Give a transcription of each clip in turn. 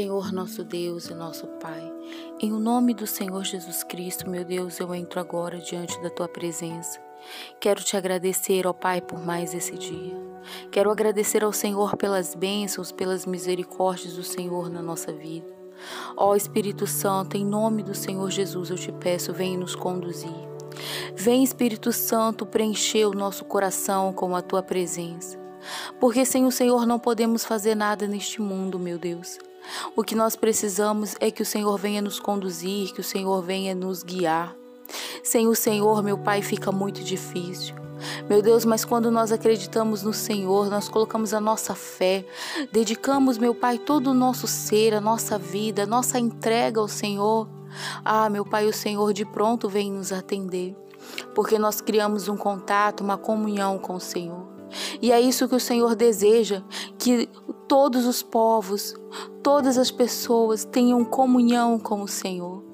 Senhor nosso Deus e nosso Pai, em o nome do Senhor Jesus Cristo, meu Deus, eu entro agora diante da tua presença. Quero te agradecer, ó Pai, por mais esse dia. Quero agradecer ao Senhor pelas bênçãos, pelas misericórdias do Senhor na nossa vida. Ó Espírito Santo, em nome do Senhor Jesus, eu te peço, vem nos conduzir. Vem, Espírito Santo, preencher o nosso coração com a tua presença. Porque sem o Senhor não podemos fazer nada neste mundo, meu Deus. O que nós precisamos é que o Senhor venha nos conduzir, que o Senhor venha nos guiar. Sem o Senhor, meu Pai, fica muito difícil. Meu Deus, mas quando nós acreditamos no Senhor, nós colocamos a nossa fé, dedicamos, meu Pai, todo o nosso ser, a nossa vida, a nossa entrega ao Senhor. Ah, meu Pai, o Senhor de pronto vem nos atender, porque nós criamos um contato, uma comunhão com o Senhor. E é isso que o Senhor deseja, que todos os povos, todas as pessoas tenham comunhão com o Senhor.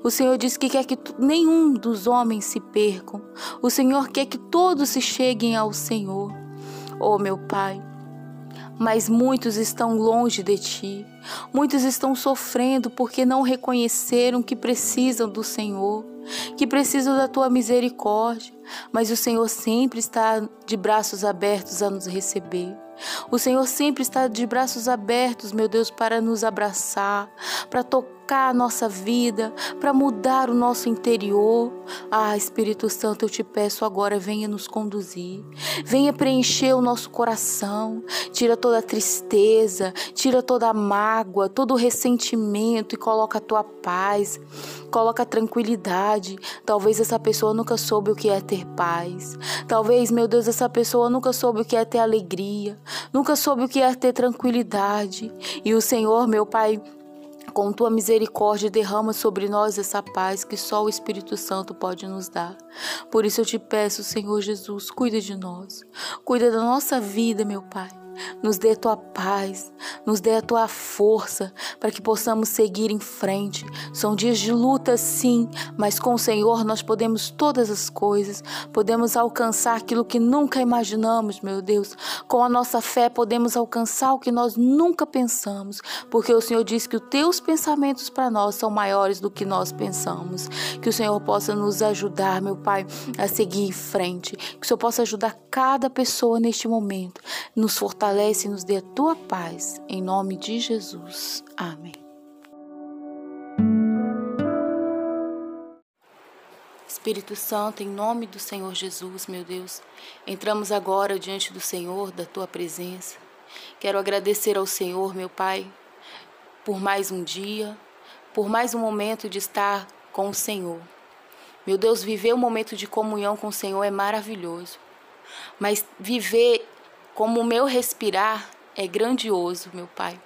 O Senhor diz que quer que nenhum dos homens se percam. O Senhor quer que todos se cheguem ao Senhor. Oh, meu Pai, mas muitos estão longe de ti. Muitos estão sofrendo porque não reconheceram que precisam do Senhor, que precisam da tua misericórdia. Mas o Senhor sempre está de braços abertos a nos receber. O Senhor sempre está de braços abertos, meu Deus, para nos abraçar, para tocar a nossa vida, para mudar o nosso interior. Ah, Espírito Santo, eu te peço agora, venha nos conduzir, venha preencher o nosso coração, tira toda a tristeza, tira toda a mágoa, todo o ressentimento e coloca a tua paz, coloca a tranquilidade. Talvez essa pessoa nunca soube o que é ter paz. Talvez, meu Deus, essa pessoa nunca soube o que é ter alegria nunca soube o que é ter tranquilidade. E o Senhor, meu Pai, com tua misericórdia, derrama sobre nós essa paz que só o Espírito Santo pode nos dar. Por isso eu te peço, Senhor Jesus, cuida de nós, cuida da nossa vida, meu Pai. Nos dê a tua paz, nos dê a tua força para que possamos seguir em frente. São dias de luta, sim, mas com o Senhor nós podemos todas as coisas, podemos alcançar aquilo que nunca imaginamos, meu Deus. Com a nossa fé podemos alcançar o que nós nunca pensamos, porque o Senhor diz que os teus pensamentos para nós são maiores do que nós pensamos. Que o Senhor possa nos ajudar, meu Pai, a seguir em frente. Que o Senhor possa ajudar cada pessoa neste momento, nos fortalecer fortalece e nos dê a tua paz. Em nome de Jesus. Amém. Espírito Santo, em nome do Senhor Jesus, meu Deus, entramos agora diante do Senhor, da tua presença. Quero agradecer ao Senhor, meu Pai, por mais um dia, por mais um momento de estar com o Senhor. Meu Deus, viver um momento de comunhão com o Senhor é maravilhoso, mas viver como o meu respirar é grandioso, meu Pai.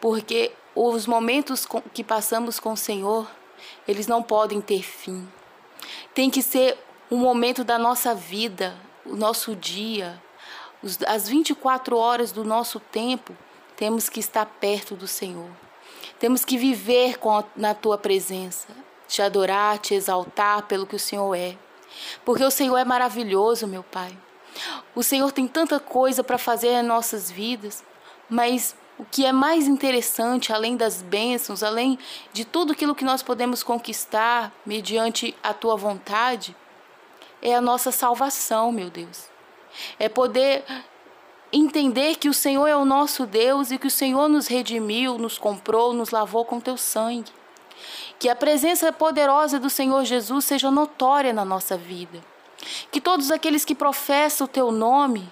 Porque os momentos que passamos com o Senhor, eles não podem ter fim. Tem que ser um momento da nossa vida, o nosso dia, as 24 horas do nosso tempo, temos que estar perto do Senhor. Temos que viver a, na tua presença, te adorar, te exaltar pelo que o Senhor é. Porque o Senhor é maravilhoso, meu Pai. O Senhor tem tanta coisa para fazer em nossas vidas, mas o que é mais interessante, além das bênçãos, além de tudo aquilo que nós podemos conquistar mediante a tua vontade, é a nossa salvação, meu Deus. É poder entender que o Senhor é o nosso Deus e que o Senhor nos redimiu, nos comprou, nos lavou com teu sangue. Que a presença poderosa do Senhor Jesus seja notória na nossa vida. Que todos aqueles que professam o teu nome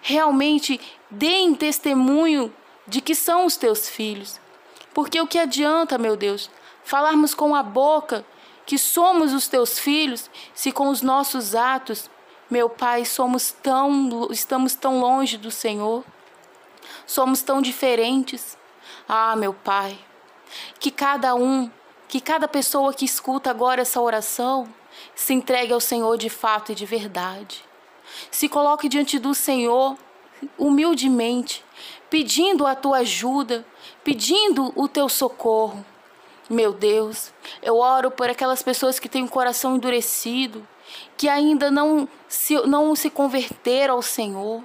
realmente deem testemunho de que são os teus filhos. Porque o que adianta, meu Deus, falarmos com a boca que somos os teus filhos, se com os nossos atos, meu Pai, somos tão estamos tão longe do Senhor? Somos tão diferentes. Ah, meu Pai, que cada um, que cada pessoa que escuta agora essa oração, se entregue ao Senhor de fato e de verdade. Se coloque diante do Senhor humildemente, pedindo a tua ajuda, pedindo o teu socorro. Meu Deus, eu oro por aquelas pessoas que têm o coração endurecido, que ainda não se, não se converteram ao Senhor.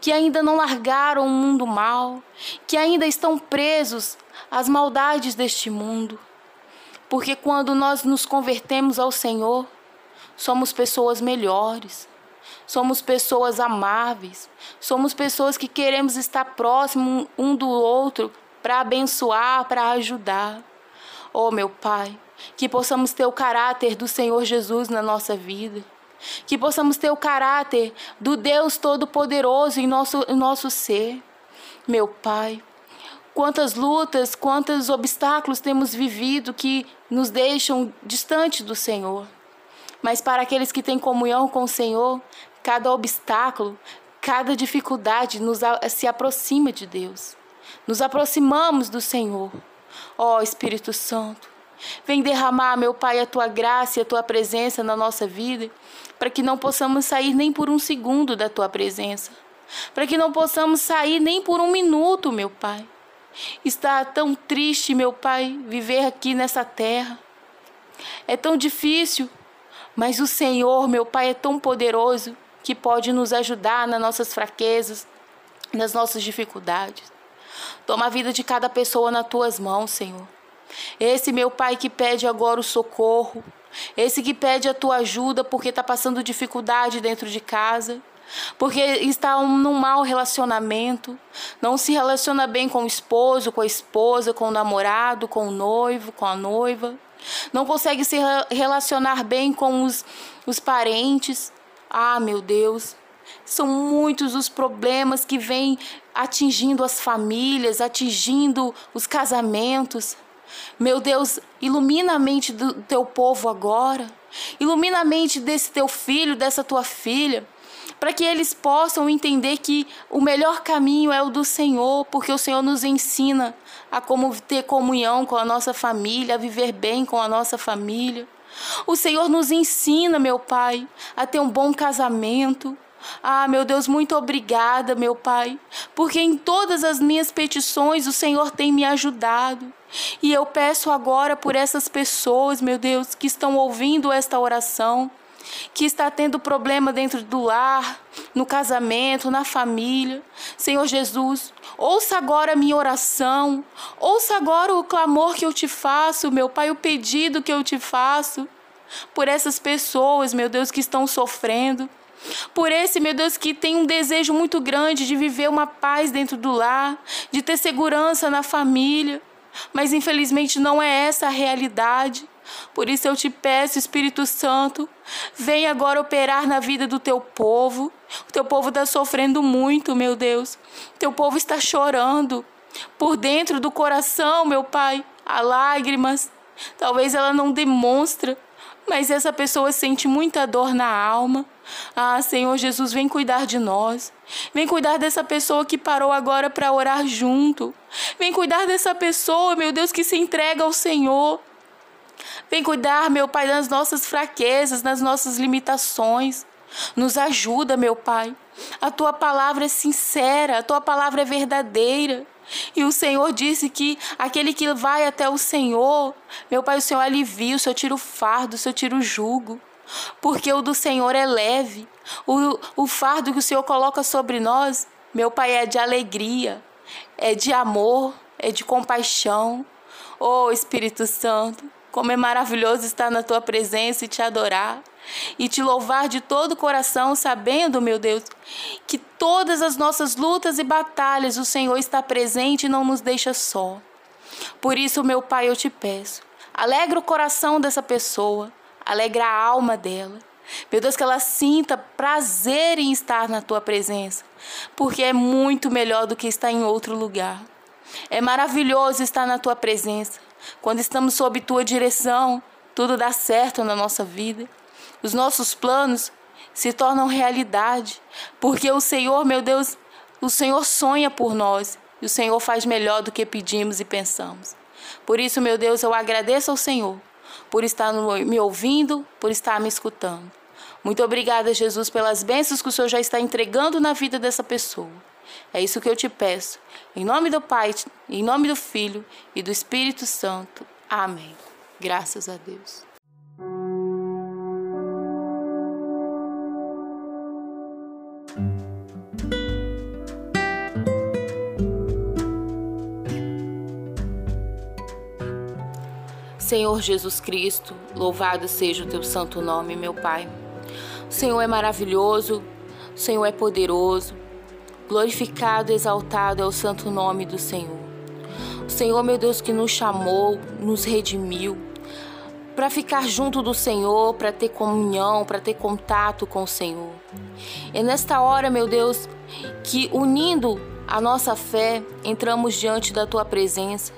que ainda não largaram o mundo mal, que ainda estão presos às maldades deste mundo. Porque quando nós nos convertemos ao Senhor, somos pessoas melhores, somos pessoas amáveis, somos pessoas que queremos estar próximos um do outro para abençoar, para ajudar. Oh, meu Pai, que possamos ter o caráter do Senhor Jesus na nossa vida que possamos ter o caráter do Deus Todo-Poderoso em nosso, em nosso ser. Meu Pai, quantas lutas, quantos obstáculos temos vivido que nos deixam distante do Senhor. Mas para aqueles que têm comunhão com o Senhor, cada obstáculo, cada dificuldade nos se aproxima de Deus. Nos aproximamos do Senhor. Ó oh, Espírito Santo, vem derramar, meu Pai, a tua graça e a tua presença na nossa vida para que não possamos sair nem por um segundo da tua presença, para que não possamos sair nem por um minuto, meu Pai. Está tão triste, meu Pai, viver aqui nessa terra. É tão difícil, mas o Senhor, meu Pai, é tão poderoso que pode nos ajudar nas nossas fraquezas, nas nossas dificuldades. Toma a vida de cada pessoa nas tuas mãos, Senhor. Esse meu Pai que pede agora o socorro, esse que pede a tua ajuda porque está passando dificuldade dentro de casa, porque está num mau relacionamento, não se relaciona bem com o esposo, com a esposa, com o namorado, com o noivo, com a noiva, não consegue se relacionar bem com os, os parentes. Ah, meu Deus, são muitos os problemas que vêm atingindo as famílias, atingindo os casamentos. Meu Deus, ilumina a mente do teu povo agora. Ilumina a mente desse teu filho, dessa tua filha, para que eles possam entender que o melhor caminho é o do Senhor, porque o Senhor nos ensina a como ter comunhão com a nossa família, a viver bem com a nossa família. O Senhor nos ensina, meu Pai, a ter um bom casamento, ah, meu Deus, muito obrigada, meu Pai, porque em todas as minhas petições o Senhor tem me ajudado. E eu peço agora por essas pessoas, meu Deus, que estão ouvindo esta oração, que está tendo problema dentro do lar, no casamento, na família. Senhor Jesus, ouça agora a minha oração, ouça agora o clamor que eu te faço, meu Pai, o pedido que eu te faço por essas pessoas, meu Deus, que estão sofrendo. Por esse, meu Deus, que tem um desejo muito grande de viver uma paz dentro do lar, de ter segurança na família, mas infelizmente não é essa a realidade. Por isso eu te peço, Espírito Santo, vem agora operar na vida do teu povo. O teu povo está sofrendo muito, meu Deus. O teu povo está chorando. Por dentro do coração, meu Pai, há lágrimas. Talvez ela não demonstre, mas essa pessoa sente muita dor na alma. Ah, Senhor Jesus, vem cuidar de nós. Vem cuidar dessa pessoa que parou agora para orar junto. Vem cuidar dessa pessoa, meu Deus, que se entrega ao Senhor. Vem cuidar, meu Pai, das nossas fraquezas, das nossas limitações. Nos ajuda, meu Pai. A tua palavra é sincera, a tua palavra é verdadeira. E o Senhor disse que aquele que vai até o Senhor, meu Pai, o Senhor alivia, o Senhor tira o fardo, o Senhor tira o jugo. Porque o do Senhor é leve. O, o fardo que o Senhor coloca sobre nós, meu Pai, é de alegria, é de amor, é de compaixão. Oh Espírito Santo, como é maravilhoso estar na tua presença e te adorar e te louvar de todo o coração, sabendo, meu Deus, que todas as nossas lutas e batalhas o Senhor está presente e não nos deixa só. Por isso, meu Pai, eu te peço, alegra o coração dessa pessoa, alegra a alma dela. Meu Deus, que ela sinta prazer em estar na tua presença, porque é muito melhor do que estar em outro lugar. É maravilhoso estar na tua presença. Quando estamos sob tua direção, tudo dá certo na nossa vida os nossos planos se tornam realidade, porque o Senhor, meu Deus, o Senhor sonha por nós e o Senhor faz melhor do que pedimos e pensamos. Por isso, meu Deus, eu agradeço ao Senhor por estar me ouvindo, por estar me escutando. Muito obrigada, Jesus, pelas bênçãos que o Senhor já está entregando na vida dessa pessoa. É isso que eu te peço. Em nome do Pai, em nome do Filho e do Espírito Santo. Amém. Graças a Deus. Senhor Jesus Cristo, louvado seja o teu santo nome, meu Pai. O Senhor é maravilhoso, o Senhor é poderoso, glorificado, exaltado é o santo nome do Senhor. O Senhor, meu Deus, que nos chamou, nos redimiu, para ficar junto do Senhor, para ter comunhão, para ter contato com o Senhor. É nesta hora, meu Deus, que unindo a nossa fé, entramos diante da tua presença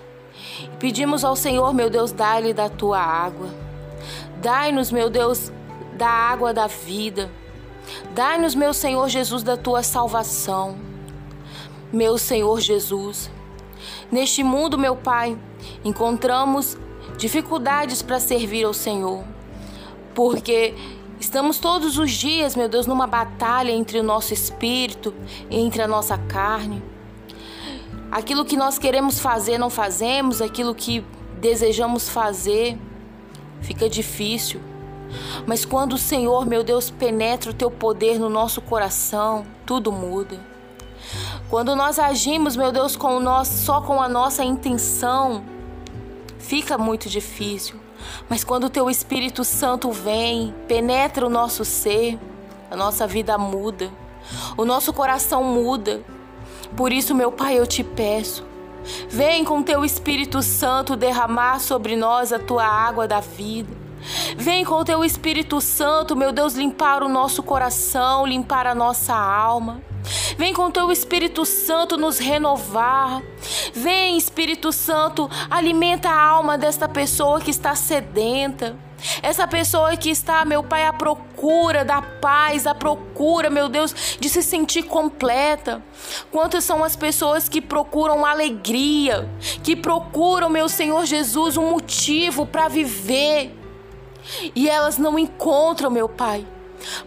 e pedimos ao Senhor, meu Deus, dai-lhe da tua água. Dai-nos, meu Deus, da água da vida. Dai-nos, meu Senhor Jesus, da tua salvação. Meu Senhor Jesus, neste mundo, meu Pai, encontramos dificuldades para servir ao Senhor, porque estamos todos os dias, meu Deus, numa batalha entre o nosso espírito, entre a nossa carne. Aquilo que nós queremos fazer, não fazemos, aquilo que desejamos fazer, fica difícil. Mas quando o Senhor, meu Deus, penetra o teu poder no nosso coração, tudo muda. Quando nós agimos, meu Deus, com nós, só com a nossa intenção, fica muito difícil. Mas quando o teu Espírito Santo vem, penetra o nosso ser, a nossa vida muda, o nosso coração muda. Por isso, meu Pai, eu te peço, vem com teu Espírito Santo derramar sobre nós a tua água da vida. Vem com teu Espírito Santo, meu Deus, limpar o nosso coração, limpar a nossa alma. Vem com teu Espírito Santo nos renovar. Vem, Espírito Santo, alimenta a alma desta pessoa que está sedenta. Essa pessoa que está, meu Pai, à procura da paz, à procura, meu Deus, de se sentir completa. Quantas são as pessoas que procuram alegria, que procuram, meu Senhor Jesus, um motivo para viver e elas não encontram, meu Pai.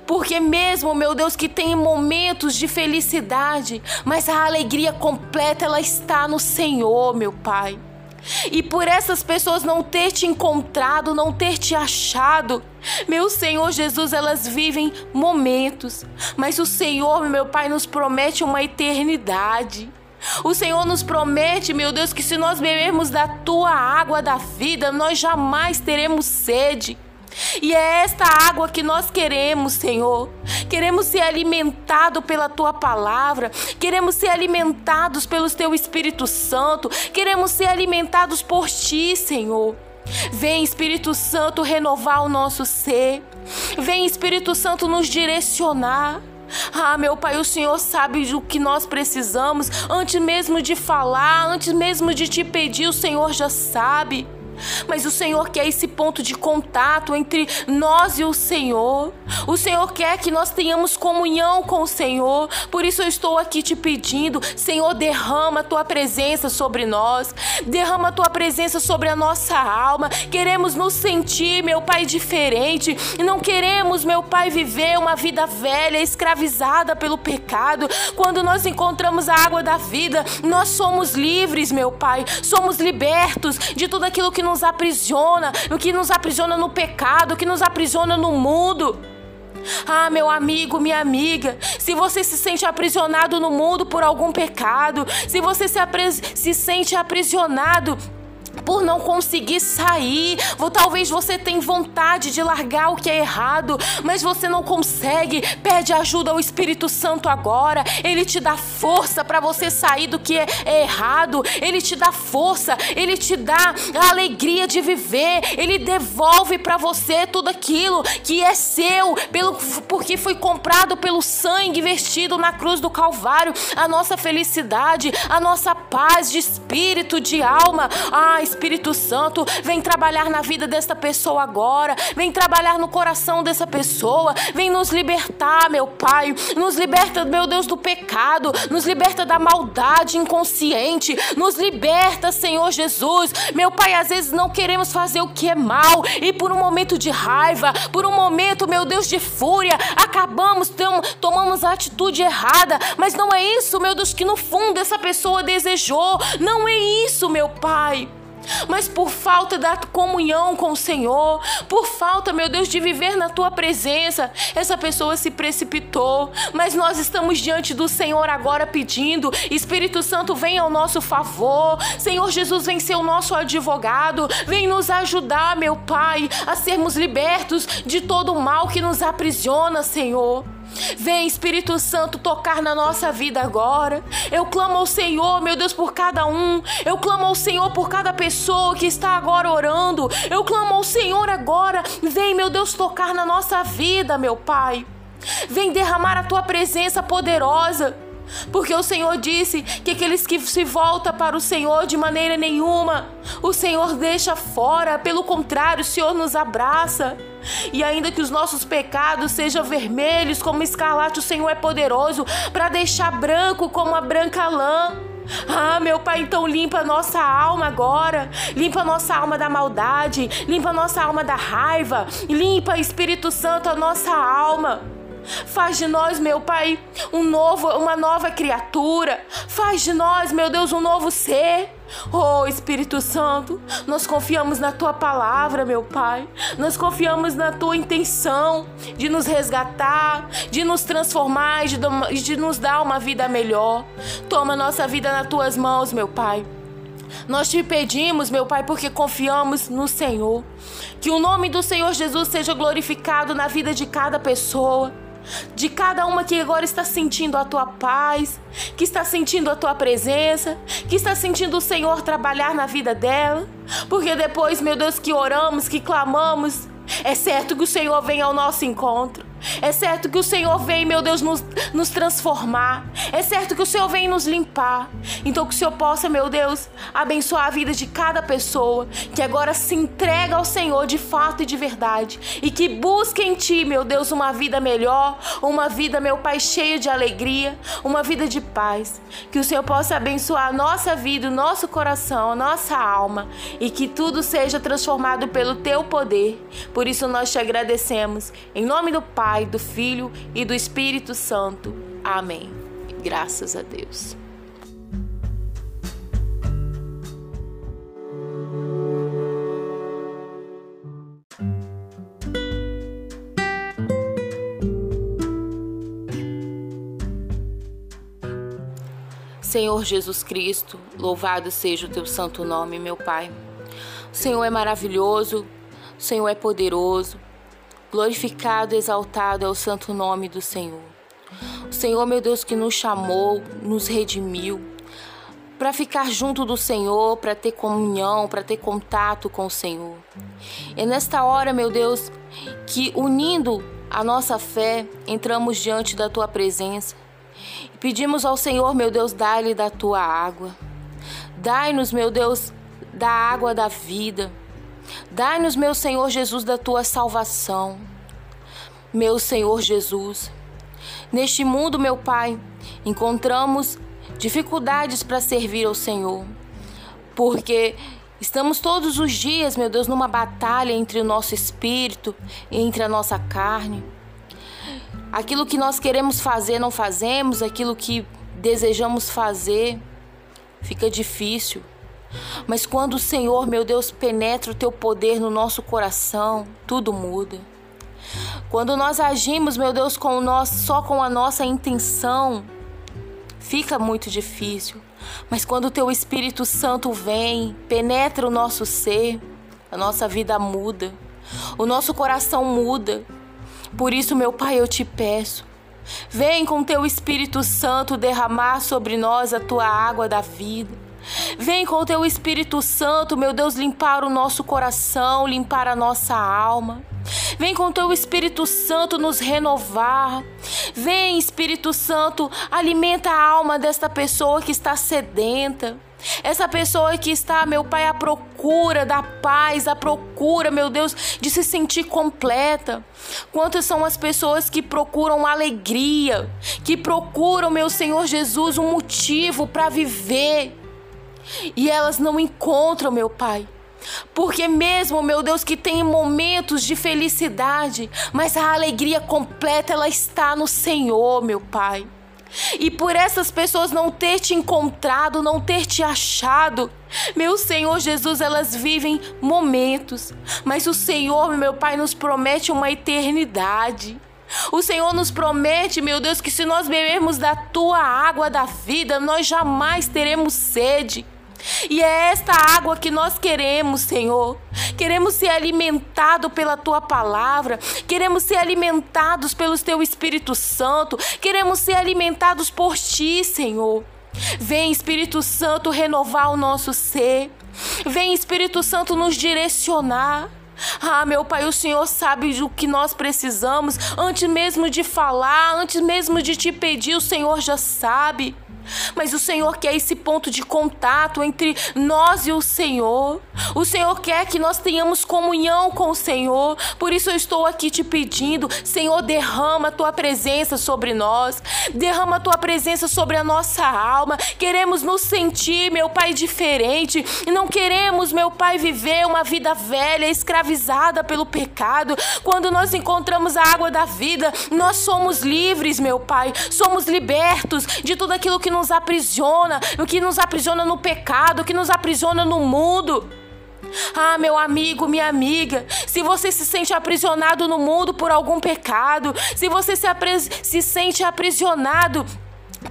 Porque mesmo, meu Deus, que tem momentos de felicidade, mas a alegria completa ela está no Senhor, meu Pai. E por essas pessoas não ter te encontrado, não ter te achado, meu Senhor Jesus, elas vivem momentos, mas o Senhor, meu Pai, nos promete uma eternidade. O Senhor nos promete, meu Deus, que se nós bebermos da tua água da vida, nós jamais teremos sede. E é esta água que nós queremos, Senhor. Queremos ser alimentados pela tua palavra, queremos ser alimentados pelo teu Espírito Santo, queremos ser alimentados por ti, Senhor. Vem, Espírito Santo, renovar o nosso ser. Vem, Espírito Santo, nos direcionar. Ah, meu Pai, o Senhor sabe do que nós precisamos. Antes mesmo de falar, antes mesmo de te pedir, o Senhor já sabe. Mas o Senhor quer esse ponto de contato entre nós e o Senhor. O Senhor quer que nós tenhamos comunhão com o Senhor. Por isso eu estou aqui te pedindo, Senhor, derrama a tua presença sobre nós. Derrama a tua presença sobre a nossa alma. Queremos nos sentir, meu Pai, diferente. Não queremos, meu Pai, viver uma vida velha, escravizada pelo pecado. Quando nós encontramos a água da vida, nós somos livres, meu Pai. Somos libertos de tudo aquilo que nos aprisiona, o que nos aprisiona no pecado, o que nos aprisiona no mundo. Ah, meu amigo, minha amiga, se você se sente aprisionado no mundo por algum pecado, se você se, se sente aprisionado por não conseguir sair. Ou talvez você tenha vontade de largar o que é errado, mas você não consegue. Pede ajuda ao Espírito Santo agora. Ele te dá força para você sair do que é errado. Ele te dá força, ele te dá a alegria de viver. Ele devolve para você tudo aquilo que é seu, pelo porque foi comprado pelo sangue vestido na cruz do Calvário. A nossa felicidade, a nossa paz de espírito, de alma. Ah, Espírito Santo, vem trabalhar na vida desta pessoa agora, vem trabalhar no coração dessa pessoa, vem nos libertar, meu Pai, nos liberta, meu Deus, do pecado, nos liberta da maldade inconsciente, nos liberta, Senhor Jesus. Meu Pai, às vezes não queremos fazer o que é mal e por um momento de raiva, por um momento, meu Deus, de fúria, acabamos, tomamos a atitude errada, mas não é isso, meu Deus, que no fundo essa pessoa desejou, não é isso, meu Pai. Mas por falta da comunhão com o Senhor, por falta, meu Deus, de viver na tua presença, essa pessoa se precipitou. Mas nós estamos diante do Senhor agora pedindo: Espírito Santo, vem ao nosso favor. Senhor Jesus, vem ser o nosso advogado, vem nos ajudar, meu Pai, a sermos libertos de todo o mal que nos aprisiona, Senhor. Vem, Espírito Santo, tocar na nossa vida agora. Eu clamo ao Senhor, meu Deus, por cada um. Eu clamo ao Senhor por cada pessoa que está agora orando. Eu clamo ao Senhor agora. Vem, meu Deus, tocar na nossa vida, meu Pai. Vem derramar a tua presença poderosa. Porque o Senhor disse que aqueles que se voltam para o Senhor de maneira nenhuma, o Senhor deixa fora, pelo contrário, o Senhor nos abraça. E ainda que os nossos pecados sejam vermelhos como escarlate, o Senhor é poderoso para deixar branco como a branca lã. Ah, meu Pai, então limpa a nossa alma agora. Limpa nossa alma da maldade, limpa a nossa alma da raiva, limpa, Espírito Santo, a nossa alma. Faz de nós, meu Pai, um novo, uma nova criatura. Faz de nós, meu Deus, um novo ser. Oh Espírito Santo, nós confiamos na tua palavra, meu Pai. Nós confiamos na tua intenção de nos resgatar, de nos transformar, de, de nos dar uma vida melhor. Toma nossa vida nas tuas mãos, meu Pai. Nós te pedimos, meu Pai, porque confiamos no Senhor. Que o nome do Senhor Jesus seja glorificado na vida de cada pessoa de cada uma que agora está sentindo a tua paz, que está sentindo a tua presença, que está sentindo o Senhor trabalhar na vida dela. Porque depois, meu Deus, que oramos, que clamamos, é certo que o Senhor vem ao nosso encontro. É certo que o Senhor vem, meu Deus, nos, nos transformar. É certo que o Senhor vem nos limpar. Então que o Senhor possa, meu Deus, abençoar a vida de cada pessoa que agora se entrega ao Senhor de fato e de verdade. E que busque em Ti, meu Deus, uma vida melhor, uma vida, meu Pai, cheia de alegria, uma vida de paz. Que o Senhor possa abençoar a nossa vida, o nosso coração, a nossa alma. E que tudo seja transformado pelo Teu poder. Por isso nós te agradecemos. Em nome do Pai Pai, do Filho e do Espírito Santo. Amém. Graças a Deus. Senhor Jesus Cristo, louvado seja o teu santo nome, meu Pai. O Senhor é maravilhoso, o Senhor é poderoso, Glorificado, exaltado é o santo nome do Senhor. O Senhor, meu Deus, que nos chamou, nos redimiu, para ficar junto do Senhor, para ter comunhão, para ter contato com o Senhor. É nesta hora, meu Deus, que unindo a nossa fé, entramos diante da tua presença e pedimos ao Senhor, meu Deus, dai-lhe da tua água. Dai-nos, meu Deus, da água da vida. Dai-nos, meu Senhor Jesus, da tua salvação. Meu Senhor Jesus, neste mundo, meu Pai, encontramos dificuldades para servir ao Senhor, porque estamos todos os dias, meu Deus, numa batalha entre o nosso espírito e entre a nossa carne. Aquilo que nós queremos fazer, não fazemos, aquilo que desejamos fazer, fica difícil. Mas quando o Senhor, meu Deus, penetra o teu poder no nosso coração, tudo muda. Quando nós agimos, meu Deus, com nós, só com a nossa intenção, fica muito difícil. Mas quando o teu Espírito Santo vem, penetra o nosso ser, a nossa vida muda, o nosso coração muda. Por isso, meu Pai, eu te peço, vem com teu Espírito Santo derramar sobre nós a tua água da vida. Vem com o teu Espírito Santo, meu Deus, limpar o nosso coração, limpar a nossa alma. Vem com o teu Espírito Santo nos renovar. Vem, Espírito Santo, alimenta a alma desta pessoa que está sedenta. Essa pessoa que está, meu Pai, à procura da paz, à procura, meu Deus, de se sentir completa. Quantas são as pessoas que procuram alegria, que procuram, meu Senhor Jesus, um motivo para viver e elas não encontram, meu Pai. Porque mesmo, meu Deus, que tem momentos de felicidade, mas a alegria completa ela está no Senhor, meu Pai. E por essas pessoas não ter te encontrado, não ter te achado, meu Senhor Jesus, elas vivem momentos, mas o Senhor, meu Pai, nos promete uma eternidade. O Senhor nos promete, meu Deus, que se nós bebermos da tua água da vida, nós jamais teremos sede. E é esta água que nós queremos, Senhor. Queremos ser alimentados pela tua palavra, queremos ser alimentados pelo teu Espírito Santo, queremos ser alimentados por ti, Senhor. Vem, Espírito Santo, renovar o nosso ser. Vem, Espírito Santo, nos direcionar. Ah, meu Pai, o Senhor sabe do que nós precisamos. Antes mesmo de falar, antes mesmo de te pedir, o Senhor já sabe. Mas o Senhor quer esse ponto de contato entre nós e o Senhor. O Senhor quer que nós tenhamos comunhão com o Senhor. Por isso eu estou aqui te pedindo, Senhor, derrama a tua presença sobre nós. Derrama a tua presença sobre a nossa alma. Queremos nos sentir, meu Pai, diferente. Não queremos, meu Pai, viver uma vida velha, escravizada pelo pecado. Quando nós encontramos a água da vida, nós somos livres, meu Pai. Somos libertos de tudo aquilo que nos aprisiona, o que nos aprisiona no pecado, o que nos aprisiona no mundo. Ah, meu amigo, minha amiga, se você se sente aprisionado no mundo por algum pecado, se você se, se sente aprisionado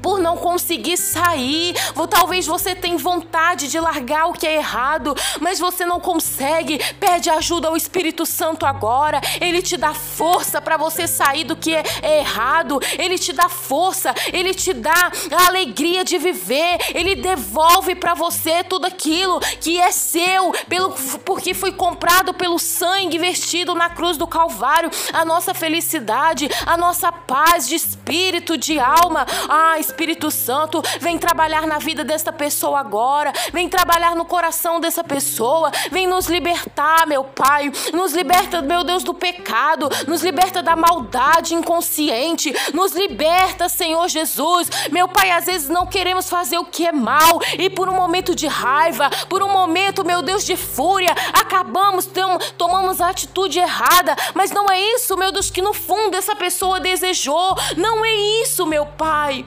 por não conseguir sair. Talvez você tenha vontade de largar o que é errado, mas você não consegue. Pede ajuda ao Espírito Santo agora. Ele te dá força para você sair do que é, errado. Ele te dá força, ele te dá a alegria de viver. Ele devolve para você tudo aquilo que é seu, pelo porque foi comprado pelo sangue vestido na cruz do Calvário. A nossa felicidade, a nossa paz de espírito, de alma. Ah, Espírito Santo, vem trabalhar na vida desta pessoa agora, vem trabalhar no coração dessa pessoa, vem nos libertar, meu Pai, nos liberta, meu Deus, do pecado, nos liberta da maldade inconsciente, nos liberta, Senhor Jesus. Meu Pai, às vezes não queremos fazer o que é mal e por um momento de raiva, por um momento, meu Deus, de fúria, acabamos, tomamos a atitude errada, mas não é isso, meu Deus, que no fundo essa pessoa desejou, não é isso, meu Pai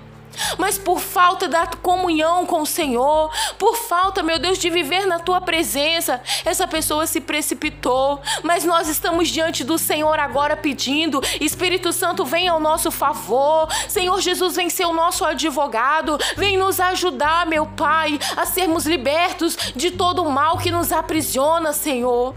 mas por falta da comunhão com o Senhor, por falta, meu Deus, de viver na tua presença, essa pessoa se precipitou. Mas nós estamos diante do Senhor agora pedindo: Espírito Santo, vem ao nosso favor. Senhor Jesus, vem ser o nosso advogado, vem nos ajudar, meu Pai, a sermos libertos de todo o mal que nos aprisiona, Senhor.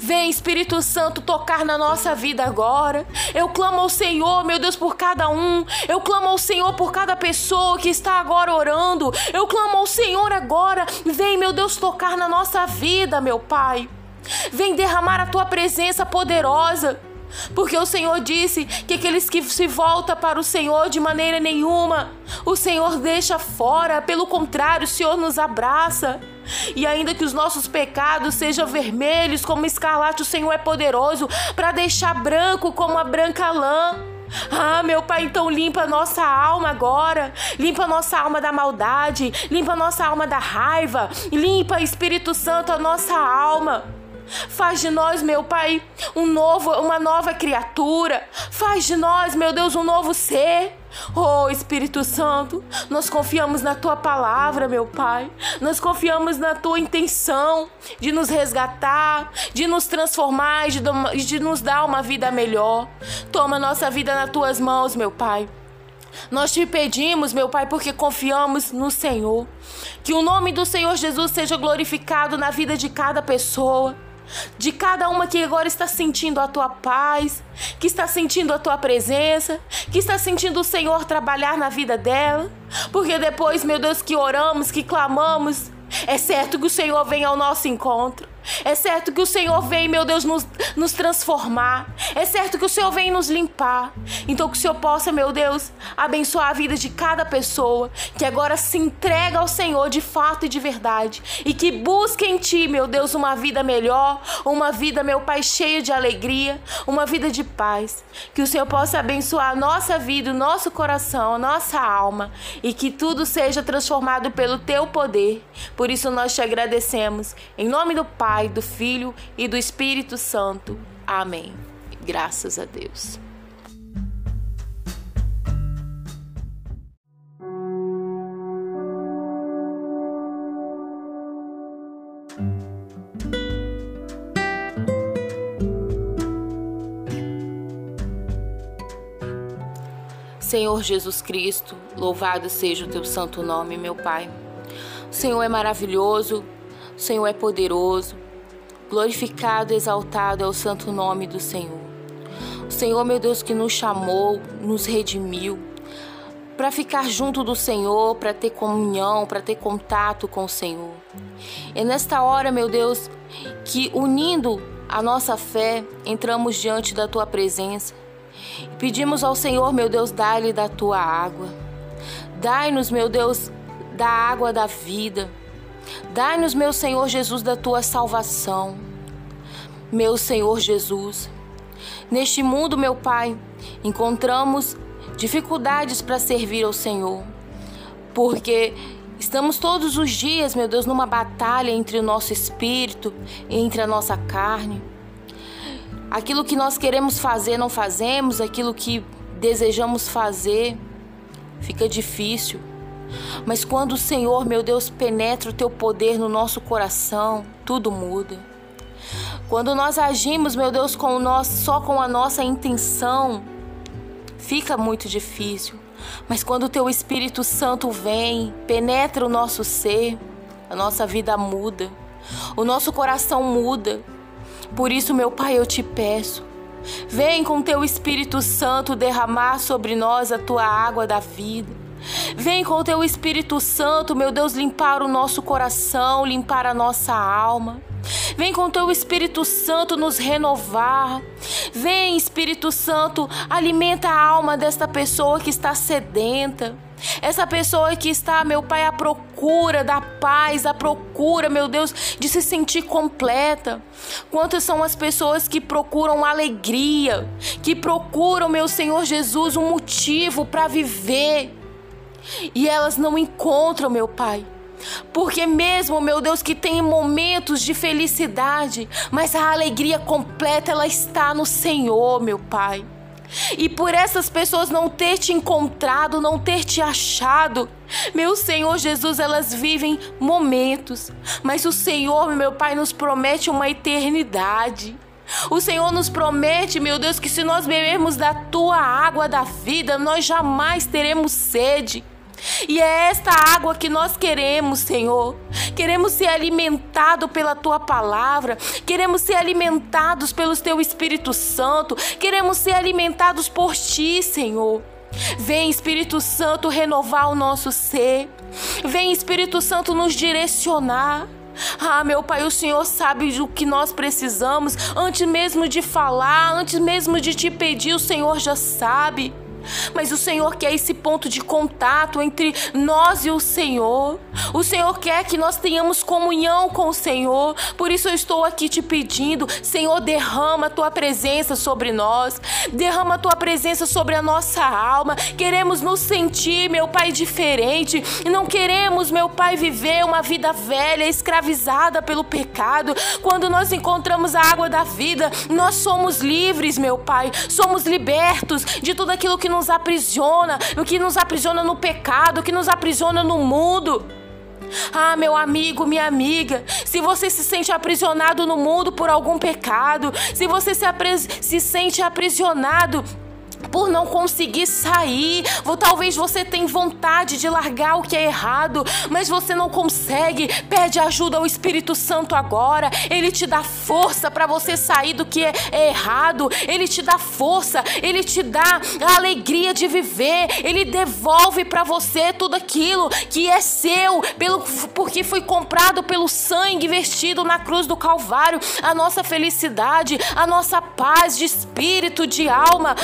Vem, Espírito Santo, tocar na nossa vida agora. Eu clamo ao Senhor, meu Deus, por cada um. Eu clamo ao Senhor por cada pessoa que está agora orando. Eu clamo ao Senhor agora. Vem, meu Deus, tocar na nossa vida, meu Pai. Vem derramar a tua presença poderosa. Porque o Senhor disse que aqueles que se voltam para o Senhor de maneira nenhuma, o Senhor deixa fora, pelo contrário, o Senhor nos abraça. E ainda que os nossos pecados sejam vermelhos como escarlate, o Senhor é poderoso para deixar branco como a branca lã. Ah, meu Pai, então limpa nossa alma agora. Limpa nossa alma da maldade. Limpa nossa alma da raiva. Limpa, Espírito Santo, a nossa alma. Faz de nós, meu Pai, um novo, uma nova criatura. Faz de nós, meu Deus, um novo ser. Oh Espírito Santo, nós confiamos na tua palavra, meu Pai. Nós confiamos na tua intenção de nos resgatar, de nos transformar, de, de nos dar uma vida melhor. Toma nossa vida nas tuas mãos, meu Pai. Nós te pedimos, meu Pai, porque confiamos no Senhor. Que o nome do Senhor Jesus seja glorificado na vida de cada pessoa de cada uma que agora está sentindo a tua paz, que está sentindo a tua presença, que está sentindo o Senhor trabalhar na vida dela. Porque depois, meu Deus, que oramos, que clamamos, é certo que o Senhor vem ao nosso encontro. É certo que o Senhor vem, meu Deus, nos, nos transformar. É certo que o Senhor vem nos limpar. Então, que o Senhor possa, meu Deus, abençoar a vida de cada pessoa que agora se entrega ao Senhor de fato e de verdade. E que busque em Ti, meu Deus, uma vida melhor, uma vida, meu Pai, cheia de alegria, uma vida de paz. Que o Senhor possa abençoar a nossa vida, o nosso coração, a nossa alma. E que tudo seja transformado pelo Teu poder. Por isso nós te agradecemos. Em nome do Pai Pai, do Filho e do Espírito Santo. Amém. Graças a Deus. Senhor Jesus Cristo, louvado seja o teu santo nome, meu Pai. O Senhor é maravilhoso, o Senhor é poderoso, glorificado, exaltado é o santo nome do Senhor. O Senhor, meu Deus, que nos chamou, nos redimiu, para ficar junto do Senhor, para ter comunhão, para ter contato com o Senhor. É nesta hora, meu Deus, que unindo a nossa fé, entramos diante da tua presença Pedimos ao Senhor, meu Deus, dai-lhe da tua água. Dai-nos, meu Deus, da água da vida. Dai-nos, meu Senhor Jesus, da tua salvação. Meu Senhor Jesus, neste mundo, meu Pai, encontramos dificuldades para servir ao Senhor, porque estamos todos os dias, meu Deus, numa batalha entre o nosso espírito, entre a nossa carne. Aquilo que nós queremos fazer, não fazemos, aquilo que desejamos fazer, fica difícil. Mas quando o Senhor, meu Deus, penetra o teu poder no nosso coração, tudo muda. Quando nós agimos, meu Deus, com só com a nossa intenção, fica muito difícil. Mas quando o teu Espírito Santo vem, penetra o nosso ser, a nossa vida muda, o nosso coração muda. Por isso, meu Pai, eu te peço, vem com teu Espírito Santo derramar sobre nós a tua água da vida. Vem com teu Espírito Santo, meu Deus, limpar o nosso coração, limpar a nossa alma. Vem com teu Espírito Santo nos renovar. Vem, Espírito Santo, alimenta a alma desta pessoa que está sedenta. Essa pessoa que está, meu Pai, à procura da paz, à procura, meu Deus, de se sentir completa. Quantas são as pessoas que procuram alegria, que procuram, meu Senhor Jesus, um motivo para viver e elas não encontram, meu Pai. Porque mesmo, meu Deus, que tem momentos de felicidade, mas a alegria completa ela está no Senhor, meu Pai. E por essas pessoas não ter te encontrado, não ter te achado, meu Senhor Jesus, elas vivem momentos, mas o Senhor, meu Pai, nos promete uma eternidade. O Senhor nos promete, meu Deus, que se nós bebermos da tua água da vida, nós jamais teremos sede. E é esta água que nós queremos, Senhor. Queremos ser alimentados pela tua palavra, queremos ser alimentados pelo teu Espírito Santo, queremos ser alimentados por ti, Senhor. Vem, Espírito Santo, renovar o nosso ser. Vem, Espírito Santo, nos direcionar. Ah, meu Pai, o Senhor sabe o que nós precisamos. Antes mesmo de falar, antes mesmo de te pedir, o Senhor já sabe. Mas o Senhor quer esse ponto de contato entre nós e o Senhor. O Senhor quer que nós tenhamos comunhão com o Senhor. Por isso eu estou aqui te pedindo, Senhor, derrama a tua presença sobre nós. Derrama a tua presença sobre a nossa alma. Queremos nos sentir, meu Pai, diferente. Não queremos, meu Pai, viver uma vida velha, escravizada pelo pecado. Quando nós encontramos a água da vida, nós somos livres, meu Pai. Somos libertos de tudo aquilo que nos nos aprisiona, o que nos aprisiona no pecado, o que nos aprisiona no mundo. Ah, meu amigo, minha amiga, se você se sente aprisionado no mundo por algum pecado, se você se, se sente aprisionado por não conseguir sair. Ou talvez você tenha vontade de largar o que é errado, mas você não consegue. Pede ajuda ao Espírito Santo agora. Ele te dá força para você sair do que é errado. Ele te dá força, ele te dá a alegria de viver. Ele devolve para você tudo aquilo que é seu, pelo porque foi comprado pelo sangue vestido na cruz do Calvário. A nossa felicidade, a nossa paz de espírito, de alma.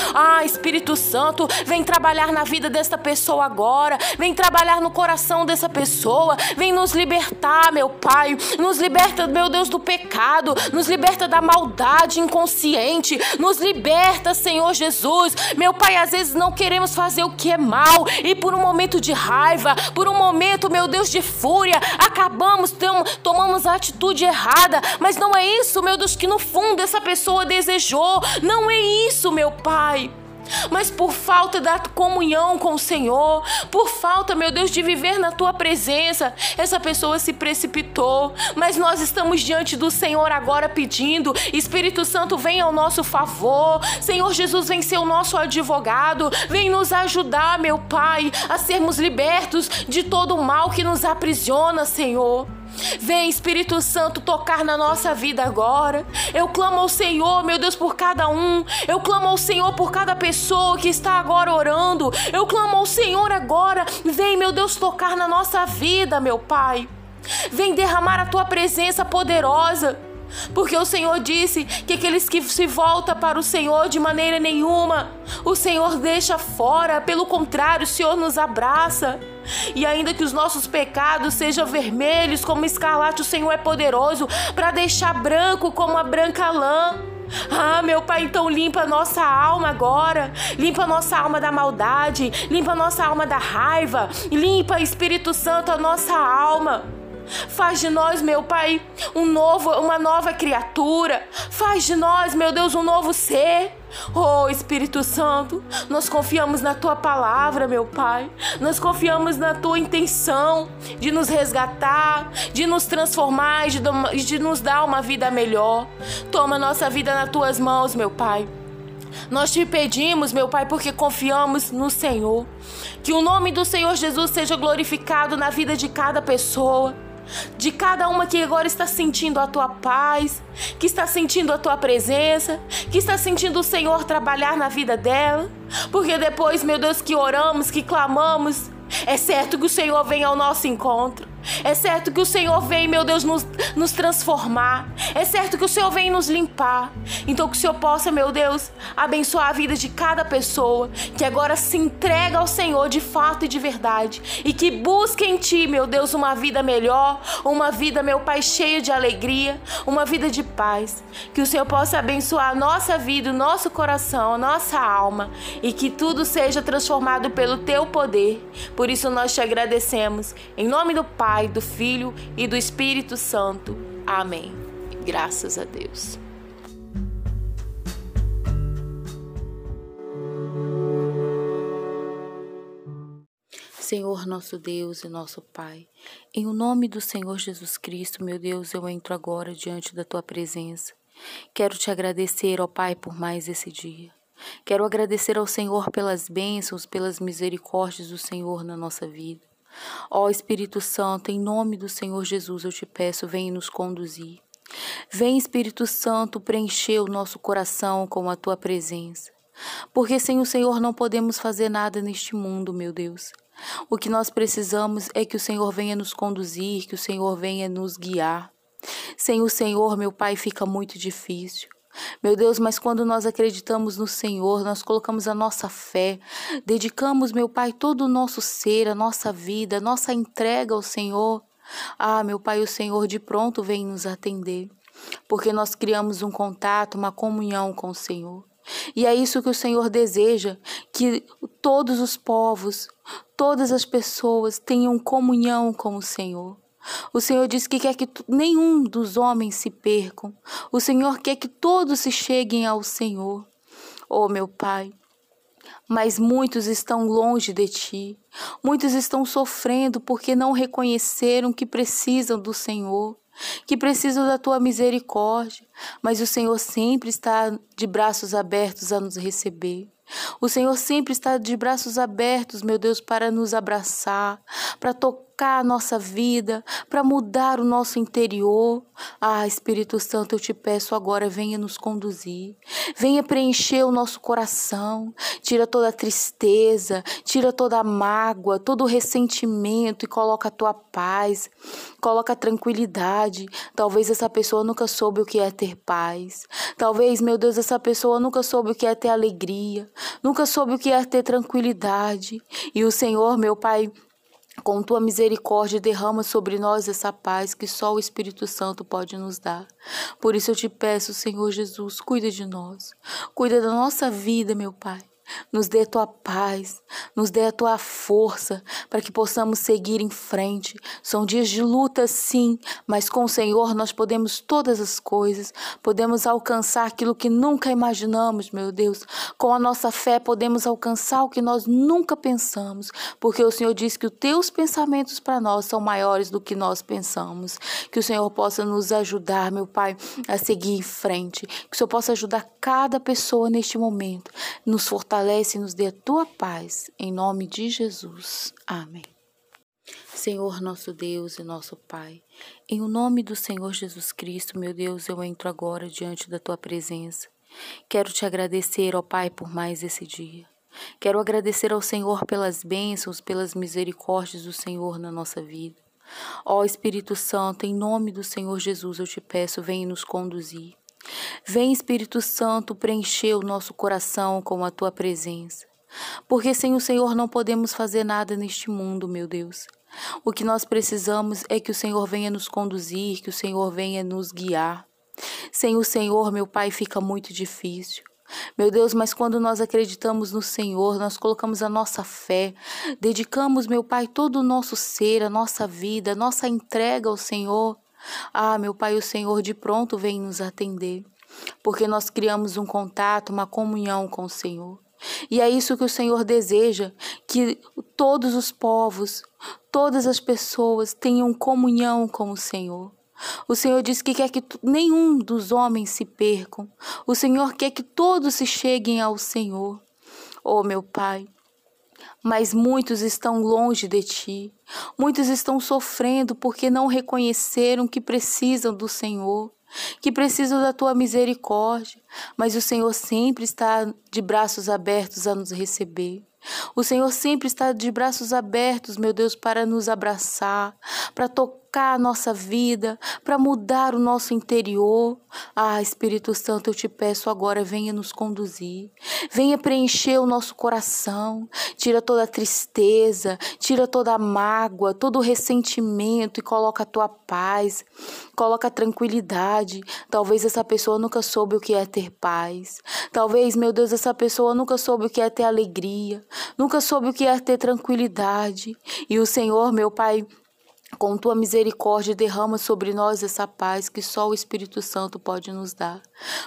Espírito Santo, vem trabalhar na vida desta pessoa agora, vem trabalhar no coração dessa pessoa, vem nos libertar, meu Pai, nos liberta, meu Deus, do pecado, nos liberta da maldade inconsciente, nos liberta, Senhor Jesus. Meu Pai, às vezes não queremos fazer o que é mal e por um momento de raiva, por um momento, meu Deus, de fúria, acabamos, tom, tomamos a atitude errada, mas não é isso, meu Deus, que no fundo essa pessoa desejou, não é isso, meu Pai. Mas por falta da comunhão com o Senhor, por falta, meu Deus, de viver na tua presença, essa pessoa se precipitou. Mas nós estamos diante do Senhor agora pedindo: Espírito Santo, vem ao nosso favor. Senhor Jesus, vem ser o nosso advogado, vem nos ajudar, meu Pai, a sermos libertos de todo o mal que nos aprisiona, Senhor. Vem, Espírito Santo, tocar na nossa vida agora. Eu clamo ao Senhor, meu Deus, por cada um. Eu clamo ao Senhor por cada pessoa que está agora orando. Eu clamo ao Senhor agora. Vem, meu Deus, tocar na nossa vida, meu Pai. Vem derramar a tua presença poderosa. Porque o Senhor disse que aqueles que se voltam para o Senhor de maneira nenhuma, o Senhor deixa fora, pelo contrário, o Senhor nos abraça. E ainda que os nossos pecados sejam vermelhos como escarlate, o Senhor é poderoso para deixar branco como a branca lã. Ah, meu Pai, então limpa a nossa alma agora. Limpa a nossa alma da maldade, limpa a nossa alma da raiva, limpa, Espírito Santo, a nossa alma. Faz de nós, meu Pai, um novo, uma nova criatura. Faz de nós, meu Deus, um novo ser. Oh Espírito Santo, nós confiamos na tua palavra, meu Pai. Nós confiamos na tua intenção de nos resgatar, de nos transformar, de, de nos dar uma vida melhor. Toma nossa vida nas tuas mãos, meu Pai. Nós te pedimos, meu Pai, porque confiamos no Senhor. Que o nome do Senhor Jesus seja glorificado na vida de cada pessoa de cada uma que agora está sentindo a tua paz, que está sentindo a tua presença, que está sentindo o Senhor trabalhar na vida dela. Porque depois, meu Deus, que oramos, que clamamos, é certo que o Senhor vem ao nosso encontro. É certo que o Senhor vem, meu Deus, nos, nos transformar. É certo que o Senhor vem nos limpar. Então que o Senhor possa, meu Deus, abençoar a vida de cada pessoa que agora se entrega ao Senhor de fato e de verdade e que busque em Ti, meu Deus, uma vida melhor, uma vida, meu Pai, cheia de alegria, uma vida de paz. Que o Senhor possa abençoar a nossa vida, o nosso coração, a nossa alma e que tudo seja transformado pelo Teu poder. Por isso nós te agradecemos. Em nome do Pai Pai, do Filho e do Espírito Santo. Amém. Graças a Deus. Senhor nosso Deus e nosso Pai, em o nome do Senhor Jesus Cristo, meu Deus, eu entro agora diante da tua presença. Quero te agradecer, ó Pai, por mais esse dia. Quero agradecer ao Senhor pelas bênçãos, pelas misericórdias do Senhor na nossa vida. Ó Espírito Santo, em nome do Senhor Jesus, eu te peço, vem nos conduzir. Vem, Espírito Santo, preencher o nosso coração com a tua presença. Porque sem o Senhor não podemos fazer nada neste mundo, meu Deus. O que nós precisamos é que o Senhor venha nos conduzir, que o Senhor venha nos guiar. Sem o Senhor, meu Pai, fica muito difícil. Meu Deus, mas quando nós acreditamos no Senhor, nós colocamos a nossa fé, dedicamos, meu Pai, todo o nosso ser, a nossa vida, a nossa entrega ao Senhor. Ah, meu Pai, o Senhor de pronto vem nos atender, porque nós criamos um contato, uma comunhão com o Senhor. E é isso que o Senhor deseja, que todos os povos, todas as pessoas tenham comunhão com o Senhor. O Senhor diz que quer que nenhum dos homens se percam. O Senhor quer que todos se cheguem ao Senhor. Oh, meu Pai, mas muitos estão longe de ti. Muitos estão sofrendo porque não reconheceram que precisam do Senhor, que precisam da tua misericórdia. Mas o Senhor sempre está de braços abertos a nos receber. O Senhor sempre está de braços abertos, meu Deus, para nos abraçar, para tocar a nossa vida, para mudar o nosso interior. Ah, Espírito Santo, eu te peço agora, venha nos conduzir, venha preencher o nosso coração, tira toda a tristeza, tira toda a mágoa, todo o ressentimento e coloca a tua paz, coloca a tranquilidade. Talvez essa pessoa nunca soube o que é ter paz. Talvez, meu Deus, essa pessoa nunca soube o que é ter alegria, nunca soube o que é ter tranquilidade. E o Senhor, meu Pai, com tua misericórdia, derrama sobre nós essa paz que só o Espírito Santo pode nos dar. Por isso eu te peço, Senhor Jesus, cuida de nós, cuida da nossa vida, meu Pai. Nos dê a tua paz, nos dê a tua força para que possamos seguir em frente. São dias de luta, sim, mas com o Senhor nós podemos todas as coisas, podemos alcançar aquilo que nunca imaginamos, meu Deus. Com a nossa fé podemos alcançar o que nós nunca pensamos, porque o Senhor diz que os teus pensamentos para nós são maiores do que nós pensamos. Que o Senhor possa nos ajudar, meu Pai, a seguir em frente. Que o Senhor possa ajudar cada pessoa neste momento. Nos fortalece nos dê a tua paz. Em nome de Jesus. Amém. Senhor nosso Deus e nosso Pai, em o nome do Senhor Jesus Cristo, meu Deus, eu entro agora diante da tua presença. Quero te agradecer, ó Pai, por mais esse dia. Quero agradecer ao Senhor pelas bênçãos, pelas misericórdias do Senhor na nossa vida. Ó Espírito Santo, em nome do Senhor Jesus, eu te peço, vem nos conduzir. Vem, Espírito Santo, preencher o nosso coração com a tua presença. Porque sem o Senhor não podemos fazer nada neste mundo, meu Deus. O que nós precisamos é que o Senhor venha nos conduzir, que o Senhor venha nos guiar. Sem o Senhor, meu Pai, fica muito difícil. Meu Deus, mas quando nós acreditamos no Senhor, nós colocamos a nossa fé, dedicamos, meu Pai, todo o nosso ser, a nossa vida, a nossa entrega ao Senhor. Ah, meu Pai, o Senhor de pronto vem nos atender, porque nós criamos um contato, uma comunhão com o Senhor. E é isso que o Senhor deseja, que todos os povos, todas as pessoas tenham comunhão com o Senhor. O Senhor diz que quer que nenhum dos homens se percam. O Senhor quer que todos se cheguem ao Senhor. Oh, meu Pai, mas muitos estão longe de ti. Muitos estão sofrendo porque não reconheceram que precisam do Senhor, que precisam da tua misericórdia. Mas o Senhor sempre está de braços abertos a nos receber. O Senhor sempre está de braços abertos, meu Deus, para nos abraçar, para tocar a nossa vida, para mudar o nosso interior. Ah, Espírito Santo, eu te peço agora, venha nos conduzir, venha preencher o nosso coração, tira toda a tristeza, tira toda a mágoa, todo o ressentimento e coloca a tua paz, coloca a tranquilidade. Talvez essa pessoa nunca soube o que é ter paz. Talvez, meu Deus, essa pessoa nunca soube o que é ter alegria nunca soube o que é ter tranquilidade. E o Senhor, meu Pai, com tua misericórdia, derrama sobre nós essa paz que só o Espírito Santo pode nos dar.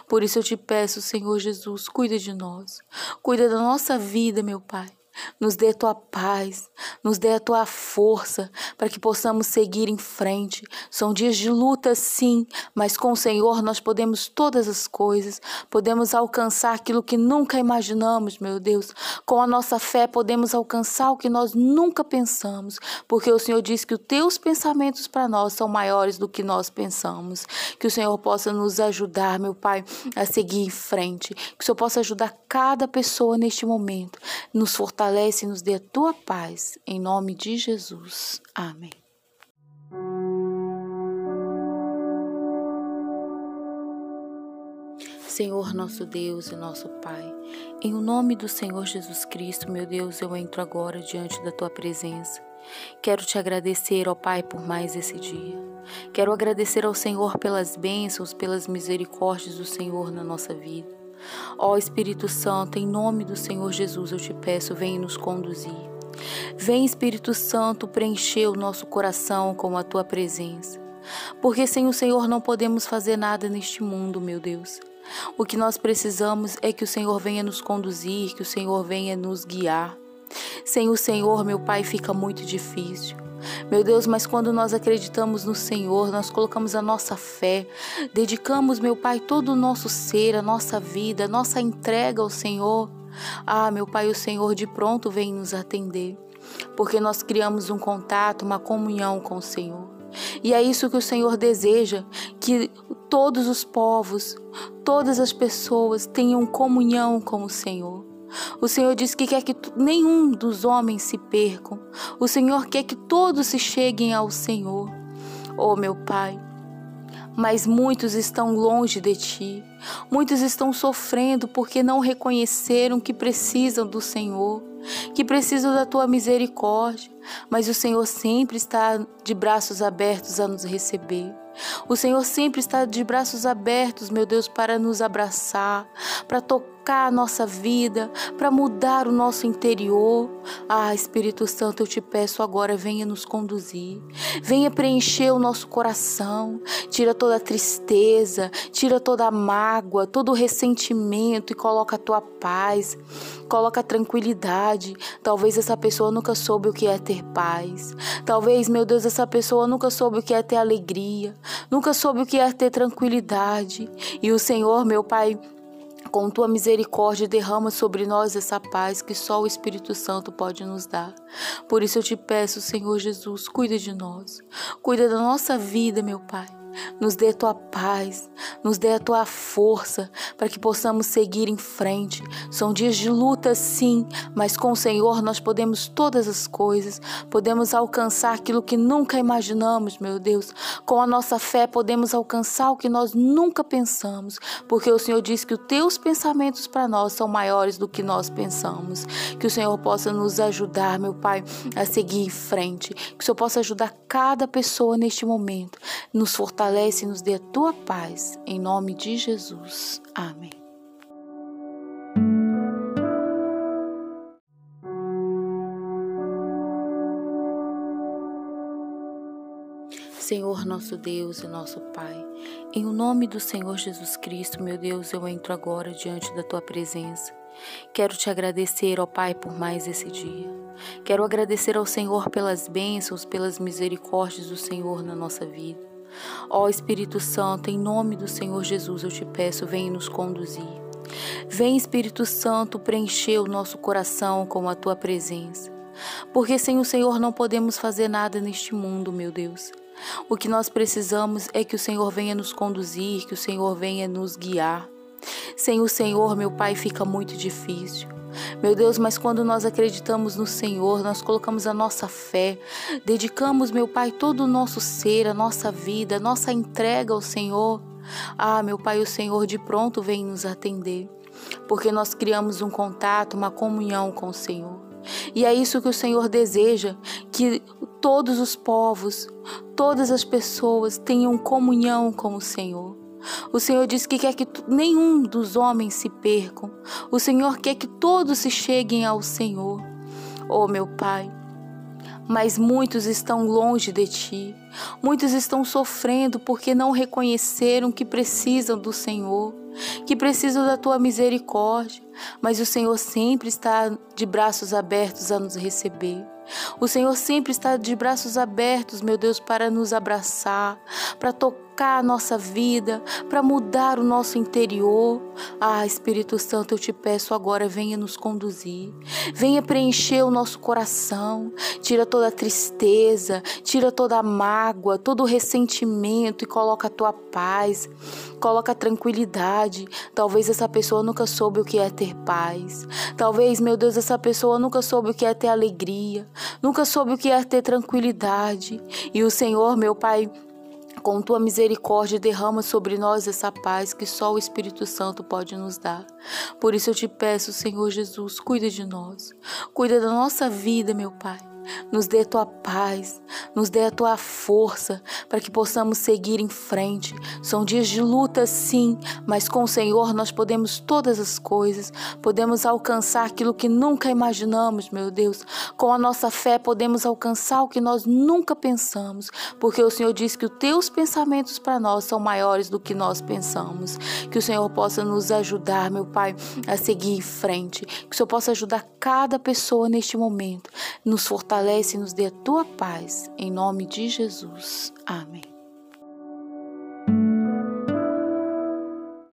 Por isso eu te peço, Senhor Jesus, cuida de nós. Cuida da nossa vida, meu Pai nos dê tua paz, nos dê a tua força para que possamos seguir em frente. São dias de luta, sim, mas com o Senhor nós podemos todas as coisas, podemos alcançar aquilo que nunca imaginamos, meu Deus. Com a nossa fé podemos alcançar o que nós nunca pensamos, porque o Senhor diz que os teus pensamentos para nós são maiores do que nós pensamos. Que o Senhor possa nos ajudar, meu Pai, a seguir em frente, que o Senhor possa ajudar cada pessoa neste momento, nos fortalecer fortalece e nos dê a tua paz, em nome de Jesus. Amém. Senhor nosso Deus e nosso Pai, em o nome do Senhor Jesus Cristo, meu Deus, eu entro agora diante da tua presença. Quero te agradecer, ó Pai, por mais esse dia. Quero agradecer ao Senhor pelas bênçãos, pelas misericórdias do Senhor na nossa vida. Ó Espírito Santo, em nome do Senhor Jesus, eu te peço, vem nos conduzir. Vem, Espírito Santo, preencher o nosso coração com a tua presença. Porque sem o Senhor não podemos fazer nada neste mundo, meu Deus. O que nós precisamos é que o Senhor venha nos conduzir, que o Senhor venha nos guiar. Sem o Senhor, meu Pai, fica muito difícil. Meu Deus, mas quando nós acreditamos no Senhor, nós colocamos a nossa fé, dedicamos, meu Pai, todo o nosso ser, a nossa vida, a nossa entrega ao Senhor. Ah, meu Pai, o Senhor de pronto vem nos atender, porque nós criamos um contato, uma comunhão com o Senhor. E é isso que o Senhor deseja, que todos os povos, todas as pessoas tenham comunhão com o Senhor. O Senhor diz que quer que nenhum dos homens se percam. O Senhor quer que todos se cheguem ao Senhor. Oh, meu Pai, mas muitos estão longe de ti. Muitos estão sofrendo porque não reconheceram que precisam do Senhor, que precisam da tua misericórdia. Mas o Senhor sempre está de braços abertos a nos receber. O Senhor sempre está de braços abertos, meu Deus, para nos abraçar, para tocar tocar a nossa vida, para mudar o nosso interior. Ah, Espírito Santo, eu te peço agora, venha nos conduzir, venha preencher o nosso coração, tira toda a tristeza, tira toda a mágoa, todo o ressentimento e coloca a tua paz, coloca a tranquilidade. Talvez essa pessoa nunca soube o que é ter paz. Talvez, meu Deus, essa pessoa nunca soube o que é ter alegria, nunca soube o que é ter tranquilidade. E o Senhor, meu Pai, com tua misericórdia, derrama sobre nós essa paz que só o Espírito Santo pode nos dar. Por isso eu te peço, Senhor Jesus, cuida de nós, cuida da nossa vida, meu Pai nos dê a tua paz, nos dê a tua força para que possamos seguir em frente. São dias de luta, sim, mas com o Senhor nós podemos todas as coisas, podemos alcançar aquilo que nunca imaginamos, meu Deus. Com a nossa fé podemos alcançar o que nós nunca pensamos, porque o Senhor diz que os teus pensamentos para nós são maiores do que nós pensamos. Que o Senhor possa nos ajudar, meu Pai, a seguir em frente, que o Senhor possa ajudar cada pessoa neste momento, nos fortalecer fortalece e nos dê a tua paz. Em nome de Jesus. Amém. Senhor nosso Deus e nosso Pai, em o nome do Senhor Jesus Cristo, meu Deus, eu entro agora diante da tua presença. Quero te agradecer, ó Pai, por mais esse dia. Quero agradecer ao Senhor pelas bênçãos, pelas misericórdias do Senhor na nossa vida. Ó Espírito Santo, em nome do Senhor Jesus, eu te peço, vem nos conduzir. Vem, Espírito Santo, preencher o nosso coração com a tua presença. Porque sem o Senhor não podemos fazer nada neste mundo, meu Deus. O que nós precisamos é que o Senhor venha nos conduzir, que o Senhor venha nos guiar. Sem o Senhor, meu Pai, fica muito difícil. Meu Deus, mas quando nós acreditamos no Senhor, nós colocamos a nossa fé, dedicamos, meu Pai, todo o nosso ser, a nossa vida, a nossa entrega ao Senhor. Ah, meu Pai, o Senhor de pronto vem nos atender, porque nós criamos um contato, uma comunhão com o Senhor. E é isso que o Senhor deseja, que todos os povos, todas as pessoas tenham comunhão com o Senhor. O Senhor diz que quer que nenhum dos homens se percam. O Senhor quer que todos se cheguem ao Senhor. Oh, meu Pai, mas muitos estão longe de ti. Muitos estão sofrendo porque não reconheceram que precisam do Senhor, que precisam da tua misericórdia. Mas o Senhor sempre está de braços abertos a nos receber. O Senhor sempre está de braços abertos, meu Deus, para nos abraçar, para tocar a nossa vida, para mudar o nosso interior. Ah, Espírito Santo, eu te peço agora, venha nos conduzir, venha preencher o nosso coração, tira toda a tristeza, tira toda a mágoa, todo o ressentimento e coloca a tua paz, coloca a tranquilidade. Talvez essa pessoa nunca soube o que é ter paz. Talvez, meu Deus, essa pessoa nunca soube o que é ter alegria, nunca soube o que é ter tranquilidade. E o Senhor, meu Pai, com tua misericórdia, derrama sobre nós essa paz que só o Espírito Santo pode nos dar. Por isso eu te peço, Senhor Jesus, cuida de nós, cuida da nossa vida, meu Pai nos dê tua paz, nos dê a tua força para que possamos seguir em frente. São dias de luta, sim, mas com o Senhor nós podemos todas as coisas, podemos alcançar aquilo que nunca imaginamos, meu Deus. Com a nossa fé podemos alcançar o que nós nunca pensamos, porque o Senhor diz que os teus pensamentos para nós são maiores do que nós pensamos. Que o Senhor possa nos ajudar, meu Pai, a seguir em frente, que o Senhor possa ajudar cada pessoa neste momento, nos fortalecer fortalece e nos dê a tua paz. Em nome de Jesus. Amém.